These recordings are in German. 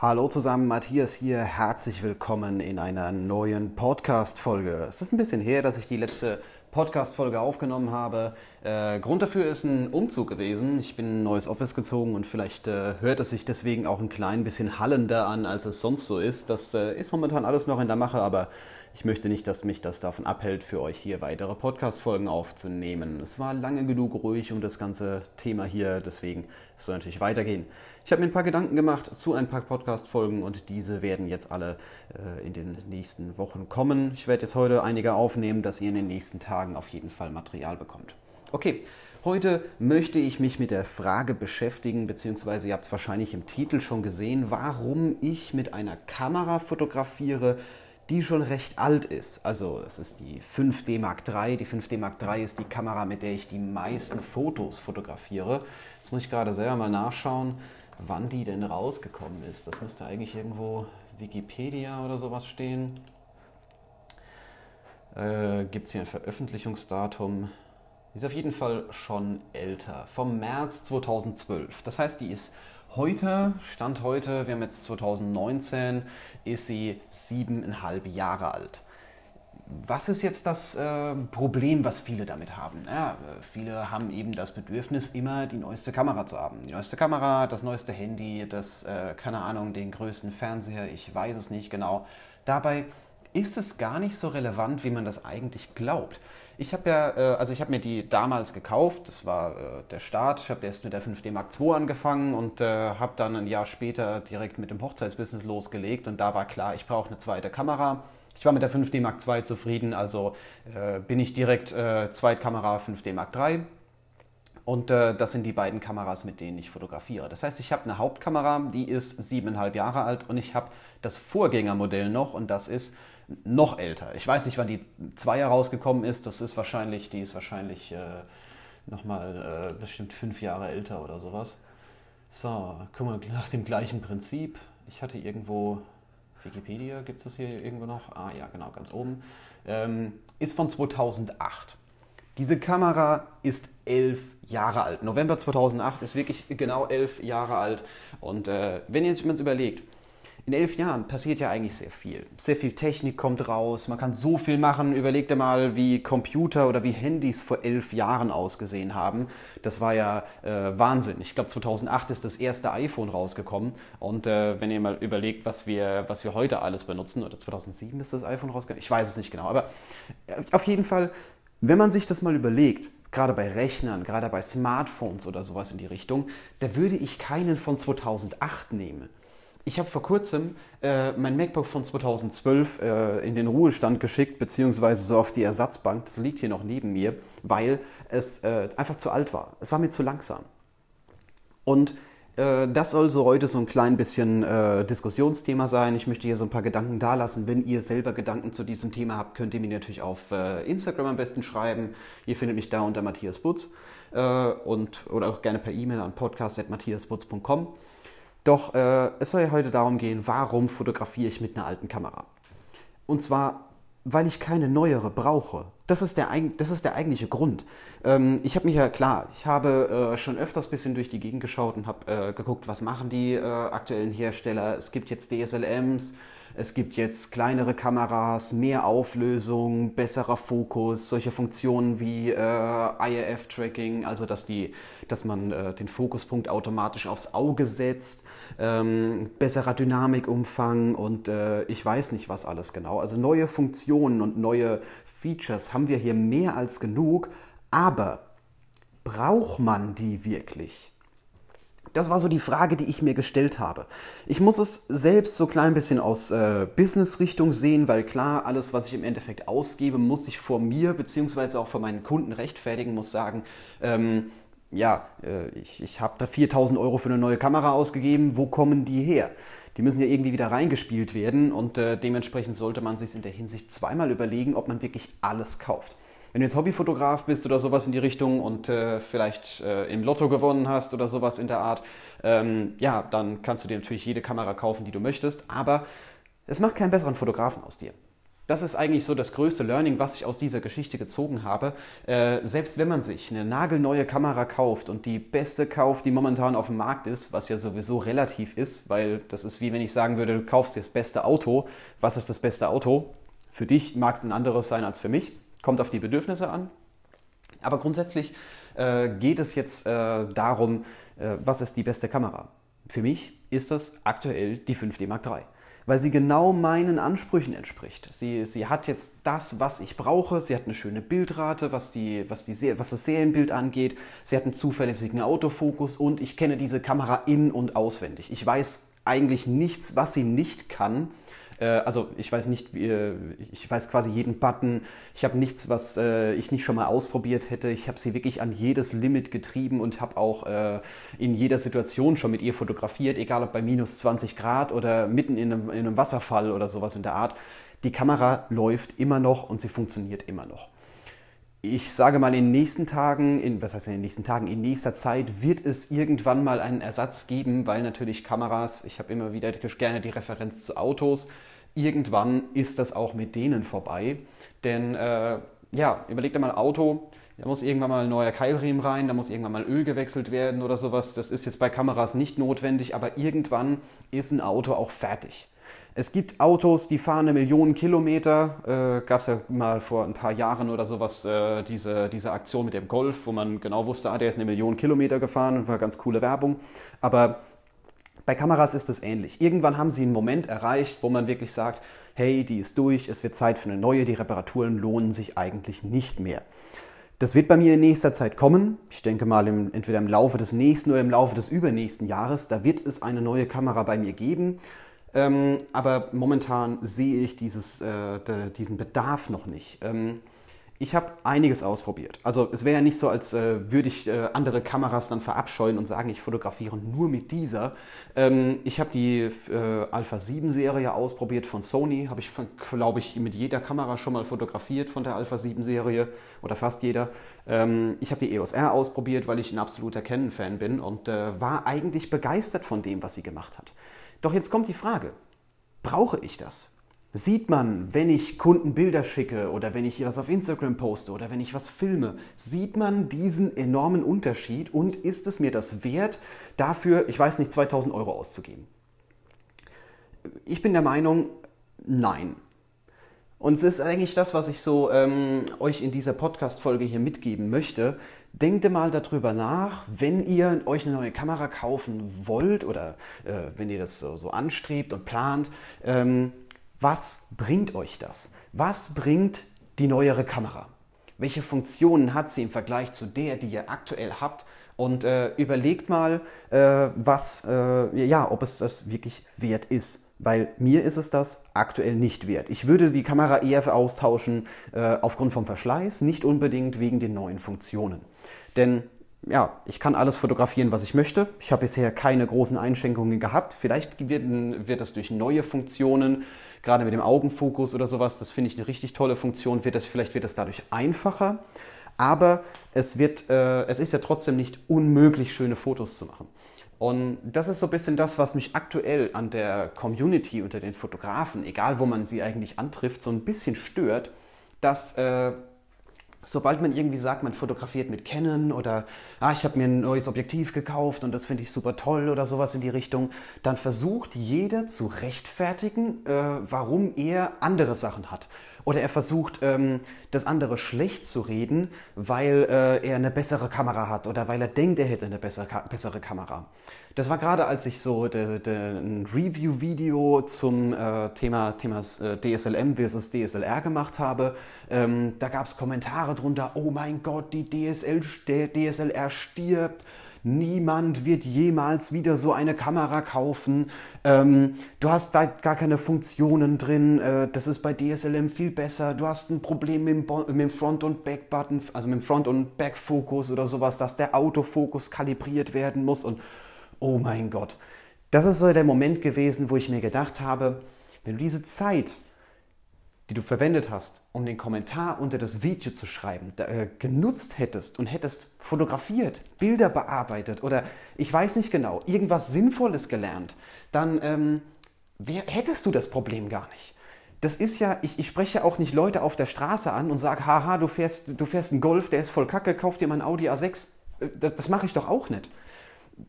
Hallo zusammen, Matthias hier. Herzlich willkommen in einer neuen Podcast-Folge. Es ist ein bisschen her, dass ich die letzte Podcast-Folge aufgenommen habe. Äh, Grund dafür ist ein Umzug gewesen. Ich bin in ein neues Office gezogen und vielleicht äh, hört es sich deswegen auch ein klein bisschen hallender an, als es sonst so ist. Das äh, ist momentan alles noch in der Mache, aber ich möchte nicht, dass mich das davon abhält, für euch hier weitere Podcast-Folgen aufzunehmen. Es war lange genug ruhig um das ganze Thema hier, deswegen soll es natürlich weitergehen. Ich habe mir ein paar Gedanken gemacht zu ein paar Podcast-Folgen und diese werden jetzt alle äh, in den nächsten Wochen kommen. Ich werde jetzt heute einige aufnehmen, dass ihr in den nächsten Tagen auf jeden Fall Material bekommt. Okay, heute möchte ich mich mit der Frage beschäftigen, beziehungsweise ihr habt es wahrscheinlich im Titel schon gesehen, warum ich mit einer Kamera fotografiere, die schon recht alt ist. Also es ist die 5D Mark III. Die 5D Mark III ist die Kamera, mit der ich die meisten Fotos fotografiere. Jetzt muss ich gerade selber mal nachschauen wann die denn rausgekommen ist. Das müsste eigentlich irgendwo Wikipedia oder sowas stehen. Äh, Gibt es hier ein Veröffentlichungsdatum? Ist auf jeden Fall schon älter, vom März 2012. Das heißt, die ist heute, Stand heute, wir haben jetzt 2019, ist sie siebeneinhalb Jahre alt was ist jetzt das äh, Problem, was viele damit haben? Ja, viele haben eben das Bedürfnis, immer die neueste Kamera zu haben. Die neueste Kamera, das neueste Handy, das, äh, keine Ahnung, den größten Fernseher, ich weiß es nicht genau. Dabei ist es gar nicht so relevant, wie man das eigentlich glaubt. Ich habe ja, äh, also ich habe mir die damals gekauft, das war äh, der Start. Ich habe erst mit der 5D Mark II angefangen und äh, habe dann ein Jahr später direkt mit dem Hochzeitsbusiness losgelegt und da war klar, ich brauche eine zweite Kamera ich war mit der 5D Mark II zufrieden, also bin ich direkt Zweitkamera 5D Mark III. Und äh, das sind die beiden Kameras, mit denen ich fotografiere. Das heißt, ich habe eine Hauptkamera, die ist siebeneinhalb Jahre alt und ich habe das Vorgängermodell noch und das ist noch älter. Ich weiß nicht, wann die Zweier rausgekommen ist. Das ist wahrscheinlich, die ist wahrscheinlich äh, nochmal äh, bestimmt fünf Jahre älter oder sowas. So, guck mal, nach dem gleichen Prinzip. Ich hatte irgendwo Wikipedia gibt es das hier irgendwo noch? Ah ja, genau, ganz oben. Ähm, ist von 2008. Diese Kamera ist elf Jahre alt. November 2008 ist wirklich genau elf Jahre alt. Und äh, wenn ihr euch mal überlegt, in elf Jahren passiert ja eigentlich sehr viel. Sehr viel Technik kommt raus, man kann so viel machen. Überleg dir mal, wie Computer oder wie Handys vor elf Jahren ausgesehen haben. Das war ja äh, Wahnsinn. Ich glaube, 2008 ist das erste iPhone rausgekommen. Und äh, wenn ihr mal überlegt, was wir, was wir heute alles benutzen, oder 2007 ist das iPhone rausgekommen, ich weiß es nicht genau. Aber äh, auf jeden Fall, wenn man sich das mal überlegt, gerade bei Rechnern, gerade bei Smartphones oder sowas in die Richtung, da würde ich keinen von 2008 nehmen ich habe vor kurzem äh, mein MacBook von 2012 äh, in den Ruhestand geschickt, beziehungsweise so auf die Ersatzbank. Das liegt hier noch neben mir, weil es äh, einfach zu alt war. Es war mir zu langsam. Und äh, das soll so heute so ein klein bisschen äh, Diskussionsthema sein. Ich möchte hier so ein paar Gedanken dalassen. Wenn ihr selber Gedanken zu diesem Thema habt, könnt ihr mir natürlich auf äh, Instagram am besten schreiben. Ihr findet mich da unter Matthias Butz und, oder auch gerne per E-Mail an podcast.matthiasbutz.com. Doch äh, es soll ja heute darum gehen, warum fotografiere ich mit einer alten Kamera? Und zwar, weil ich keine neuere brauche. Das ist der, das ist der eigentliche Grund. Ähm, ich habe mich ja, klar, ich habe äh, schon öfters ein bisschen durch die Gegend geschaut und habe äh, geguckt, was machen die äh, aktuellen Hersteller. Es gibt jetzt DSLMs, es gibt jetzt kleinere Kameras, mehr Auflösung, besserer Fokus, solche Funktionen wie äh, IRF-Tracking, also dass, die, dass man äh, den Fokuspunkt automatisch aufs Auge setzt, ähm, besserer Dynamikumfang und äh, ich weiß nicht was alles genau. Also neue Funktionen und neue Features haben wir hier mehr als genug, aber braucht man die wirklich? Das war so die Frage, die ich mir gestellt habe. Ich muss es selbst so klein bisschen aus äh, Business-Richtung sehen, weil klar, alles, was ich im Endeffekt ausgebe, muss ich vor mir beziehungsweise auch vor meinen Kunden rechtfertigen, muss sagen, ähm, ja, äh, ich, ich habe da 4000 Euro für eine neue Kamera ausgegeben, wo kommen die her? Die müssen ja irgendwie wieder reingespielt werden und äh, dementsprechend sollte man sich in der Hinsicht zweimal überlegen, ob man wirklich alles kauft. Wenn du jetzt Hobbyfotograf bist oder sowas in die Richtung und äh, vielleicht äh, im Lotto gewonnen hast oder sowas in der Art, ähm, ja, dann kannst du dir natürlich jede Kamera kaufen, die du möchtest, aber es macht keinen besseren Fotografen aus dir. Das ist eigentlich so das größte Learning, was ich aus dieser Geschichte gezogen habe. Äh, selbst wenn man sich eine nagelneue Kamera kauft und die beste kauft, die momentan auf dem Markt ist, was ja sowieso relativ ist, weil das ist wie wenn ich sagen würde, du kaufst dir das beste Auto. Was ist das beste Auto? Für dich mag es ein anderes sein als für mich. Kommt auf die Bedürfnisse an. Aber grundsätzlich äh, geht es jetzt äh, darum, äh, was ist die beste Kamera? Für mich ist das aktuell die 5D Mark III weil sie genau meinen Ansprüchen entspricht. Sie, sie hat jetzt das, was ich brauche. Sie hat eine schöne Bildrate, was, die, was, die, was das Serienbild angeht. Sie hat einen zuverlässigen Autofokus und ich kenne diese Kamera in- und auswendig. Ich weiß eigentlich nichts, was sie nicht kann. Äh, also ich weiß nicht, ich weiß quasi jeden Button. Ich habe nichts, was äh, ich nicht schon mal ausprobiert hätte. Ich habe sie wirklich an jedes Limit getrieben und habe auch äh, in jeder Situation schon mit ihr fotografiert, egal ob bei minus 20 Grad oder mitten in einem, in einem Wasserfall oder sowas in der Art. Die Kamera läuft immer noch und sie funktioniert immer noch ich sage mal, in den nächsten Tagen, in, was heißt in den nächsten Tagen, in nächster Zeit wird es irgendwann mal einen Ersatz geben, weil natürlich Kameras, ich habe immer wieder gerne die Referenz zu Autos, irgendwann ist das auch mit denen vorbei. Denn äh, ja, überleg dir mal Auto, da muss irgendwann mal ein neuer Keilriemen rein, da muss irgendwann mal Öl gewechselt werden oder sowas. Das ist jetzt bei Kameras nicht notwendig, aber irgendwann ist ein Auto auch fertig. Es gibt Autos, die fahren eine Million Kilometer. Äh, Gab es ja mal vor ein paar Jahren oder sowas, äh, diese, diese Aktion mit dem Golf, wo man genau wusste, ah, der ist eine Million Kilometer gefahren und war ganz coole Werbung. Aber bei Kameras ist es ähnlich. Irgendwann haben sie einen Moment erreicht, wo man wirklich sagt, hey, die ist durch, es wird Zeit für eine neue, die Reparaturen lohnen sich eigentlich nicht mehr. Das wird bei mir in nächster Zeit kommen. Ich denke mal im, entweder im Laufe des nächsten oder im Laufe des übernächsten Jahres. Da wird es eine neue Kamera bei mir geben. Ähm, aber momentan sehe ich dieses, äh, de, diesen Bedarf noch nicht. Ähm, ich habe einiges ausprobiert. Also es wäre ja nicht so, als äh, würde ich äh, andere Kameras dann verabscheuen und sagen, ich fotografiere nur mit dieser. Ähm, ich habe die äh, Alpha 7 Serie ausprobiert von Sony. Habe ich, glaube ich, mit jeder Kamera schon mal fotografiert von der Alpha 7 Serie oder fast jeder. Ähm, ich habe die EOS R ausprobiert, weil ich ein absoluter Canon-Fan bin und äh, war eigentlich begeistert von dem, was sie gemacht hat. Doch jetzt kommt die Frage, brauche ich das? Sieht man, wenn ich Kunden Bilder schicke oder wenn ich was auf Instagram poste oder wenn ich was filme, sieht man diesen enormen Unterschied und ist es mir das wert, dafür, ich weiß nicht, 2000 Euro auszugeben? Ich bin der Meinung, nein. Und es ist eigentlich das, was ich so ähm, euch in dieser Podcast-Folge hier mitgeben möchte. Denkt mal darüber nach, wenn ihr euch eine neue Kamera kaufen wollt oder äh, wenn ihr das so, so, anstrebt und plant. Ähm, was bringt euch das? Was bringt die neuere Kamera? Welche Funktionen hat sie im Vergleich zu der, die ihr aktuell habt? Und äh, überlegt mal, äh, was, äh, ja, ob es das wirklich wert ist. Weil mir ist es das aktuell nicht wert. Ich würde die Kamera eher austauschen äh, aufgrund vom Verschleiß, nicht unbedingt wegen den neuen Funktionen. Denn ja, ich kann alles fotografieren, was ich möchte. Ich habe bisher keine großen Einschränkungen gehabt. Vielleicht wird, wird das durch neue Funktionen gerade mit dem Augenfokus oder sowas, das finde ich eine richtig tolle Funktion, wird das, vielleicht wird es dadurch einfacher, aber es, wird, äh, es ist ja trotzdem nicht unmöglich, schöne Fotos zu machen. Und das ist so ein bisschen das, was mich aktuell an der Community unter den Fotografen, egal wo man sie eigentlich antrifft, so ein bisschen stört, dass äh, sobald man irgendwie sagt, man fotografiert mit Canon oder ah, ich habe mir ein neues Objektiv gekauft und das finde ich super toll oder sowas in die Richtung, dann versucht jeder zu rechtfertigen, äh, warum er andere Sachen hat. Oder er versucht, ähm, das andere schlecht zu reden, weil äh, er eine bessere Kamera hat oder weil er denkt, er hätte eine bessere, bessere Kamera. Das war gerade, als ich so de, de, ein Review-Video zum äh, Thema Themas, äh, DSLM versus DSLR gemacht habe. Ähm, da gab es Kommentare drunter, oh mein Gott, die DSL, DSLR stirbt Niemand wird jemals wieder so eine Kamera kaufen. Ähm, du hast da gar keine Funktionen drin. Äh, das ist bei DSLM viel besser. Du hast ein Problem mit dem, mit dem Front- und Back-Button, also mit dem Front- und Back-Fokus oder sowas, dass der Autofokus kalibriert werden muss. Und oh mein Gott. Das ist so der Moment gewesen, wo ich mir gedacht habe, wenn du diese Zeit die du verwendet hast, um den Kommentar unter das Video zu schreiben, äh, genutzt hättest und hättest fotografiert, Bilder bearbeitet oder ich weiß nicht genau, irgendwas Sinnvolles gelernt, dann ähm, wär, hättest du das Problem gar nicht. das ist ja, ich, ich spreche auch nicht Leute auf der Straße an und sage, haha, du fährst, du fährst einen Golf, der ist voll kacke, kauf dir mal einen Audi A6. Äh, das, das mache ich doch auch nicht.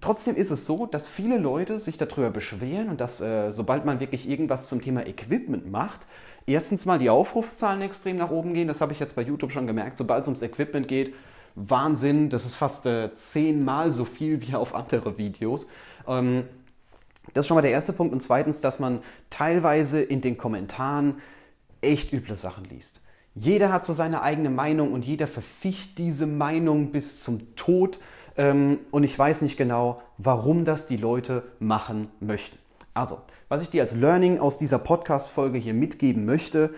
Trotzdem ist es so, dass viele Leute sich darüber beschweren und dass, äh, sobald man wirklich irgendwas zum Thema Equipment macht, erstens mal die Aufrufszahlen extrem nach oben gehen. Das habe ich jetzt bei YouTube schon gemerkt. Sobald es ums Equipment geht, Wahnsinn, das ist fast äh, zehnmal so viel wie auf andere Videos. Ähm, das ist schon mal der erste Punkt. Und zweitens, dass man teilweise in den Kommentaren echt üble Sachen liest. Jeder hat so seine eigene Meinung und jeder verficht diese Meinung bis zum Tod. Ähm, und ich weiß nicht genau, warum das die Leute machen möchten. Also, was ich dir als Learning aus dieser Podcast-Folge hier mitgeben möchte,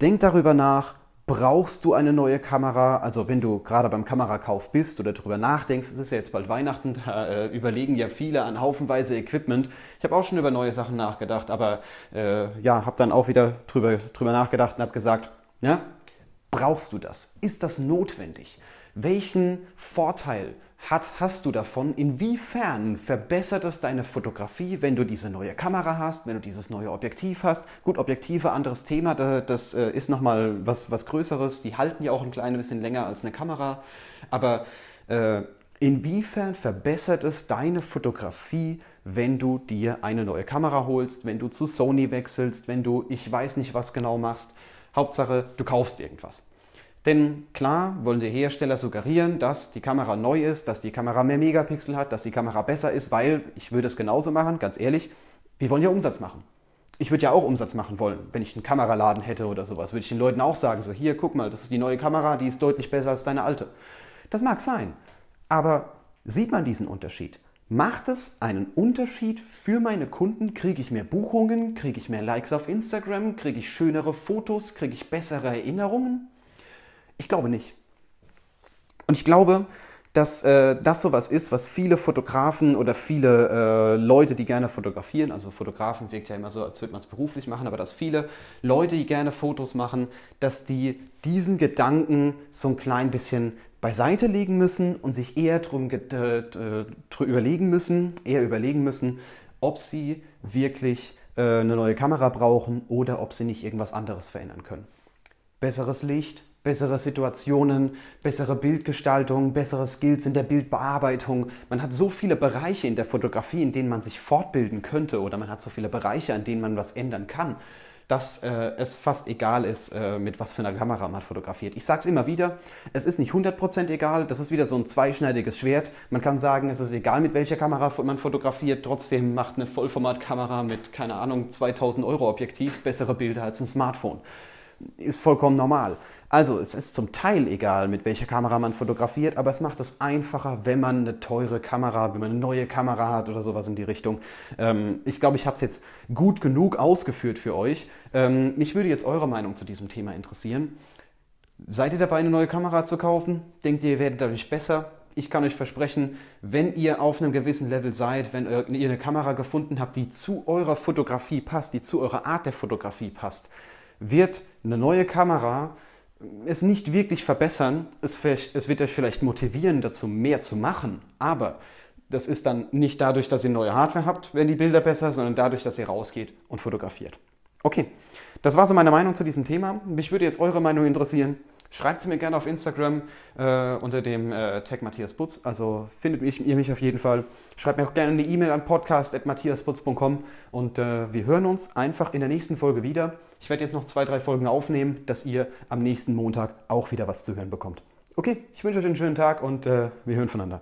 denk darüber nach, brauchst du eine neue Kamera? Also wenn du gerade beim Kamerakauf bist oder darüber nachdenkst, es ist ja jetzt bald Weihnachten, da äh, überlegen ja viele an haufenweise Equipment. Ich habe auch schon über neue Sachen nachgedacht, aber äh, ja, habe dann auch wieder drüber, drüber nachgedacht und habe gesagt, ja, brauchst du das? Ist das notwendig? Welchen Vorteil hat, hast du davon? Inwiefern verbessert es deine Fotografie, wenn du diese neue Kamera hast, wenn du dieses neue Objektiv hast? Gut, Objektive, anderes Thema, das äh, ist nochmal was, was Größeres. Die halten ja auch ein klein bisschen länger als eine Kamera. Aber äh, inwiefern verbessert es deine Fotografie, wenn du dir eine neue Kamera holst, wenn du zu Sony wechselst, wenn du ich weiß nicht was genau machst? Hauptsache, du kaufst irgendwas. Denn klar wollen die Hersteller suggerieren, dass die Kamera neu ist, dass die Kamera mehr Megapixel hat, dass die Kamera besser ist, weil ich würde es genauso machen, ganz ehrlich, wir wollen ja Umsatz machen. Ich würde ja auch Umsatz machen wollen, wenn ich einen Kameraladen hätte oder sowas. Würde ich den Leuten auch sagen, so hier, guck mal, das ist die neue Kamera, die ist deutlich besser als deine alte. Das mag sein, aber sieht man diesen Unterschied? Macht es einen Unterschied für meine Kunden? Kriege ich mehr Buchungen? Kriege ich mehr Likes auf Instagram? Kriege ich schönere Fotos? Kriege ich bessere Erinnerungen? Ich glaube nicht. Und ich glaube, dass äh, das sowas ist, was viele Fotografen oder viele äh, Leute, die gerne fotografieren, also Fotografen wirkt ja immer so, als würde man es beruflich machen, aber dass viele Leute, die gerne Fotos machen, dass die diesen Gedanken so ein klein bisschen beiseite legen müssen und sich eher drum überlegen müssen, eher überlegen müssen, ob sie wirklich äh, eine neue Kamera brauchen oder ob sie nicht irgendwas anderes verändern können. Besseres Licht, bessere Situationen, bessere Bildgestaltung, bessere Skills in der Bildbearbeitung. Man hat so viele Bereiche in der Fotografie, in denen man sich fortbilden könnte oder man hat so viele Bereiche, an denen man was ändern kann, dass äh, es fast egal ist, äh, mit was für einer Kamera man fotografiert. Ich sage es immer wieder, es ist nicht 100% egal, das ist wieder so ein zweischneidiges Schwert. Man kann sagen, es ist egal, mit welcher Kamera man fotografiert, trotzdem macht eine Vollformatkamera mit, keine Ahnung, 2000 Euro Objektiv bessere Bilder als ein Smartphone. Ist vollkommen normal. Also es ist zum Teil egal, mit welcher Kamera man fotografiert, aber es macht es einfacher, wenn man eine teure Kamera, wenn man eine neue Kamera hat oder sowas in die Richtung. Ähm, ich glaube, ich habe es jetzt gut genug ausgeführt für euch. Ähm, mich würde jetzt eure Meinung zu diesem Thema interessieren. Seid ihr dabei, eine neue Kamera zu kaufen? Denkt ihr, ihr werdet dadurch besser? Ich kann euch versprechen, wenn ihr auf einem gewissen Level seid, wenn ihr eine Kamera gefunden habt, die zu eurer Fotografie passt, die zu eurer Art der Fotografie passt, wird eine neue Kamera es nicht wirklich verbessern. Es, es wird euch vielleicht motivieren, dazu mehr zu machen. Aber das ist dann nicht dadurch, dass ihr neue Hardware habt, werden die Bilder besser, sondern dadurch, dass ihr rausgeht und fotografiert. Okay, das war so meine Meinung zu diesem Thema. Mich würde jetzt eure Meinung interessieren. Schreibt sie mir gerne auf Instagram äh, unter dem äh, Tag Matthias Butz. Also findet mich, ihr mich auf jeden Fall. Schreibt mir auch gerne eine E-Mail an podcast.matthiasputz.com und äh, wir hören uns einfach in der nächsten Folge wieder. Ich werde jetzt noch zwei, drei Folgen aufnehmen, dass ihr am nächsten Montag auch wieder was zu hören bekommt. Okay, ich wünsche euch einen schönen Tag und äh, wir hören voneinander.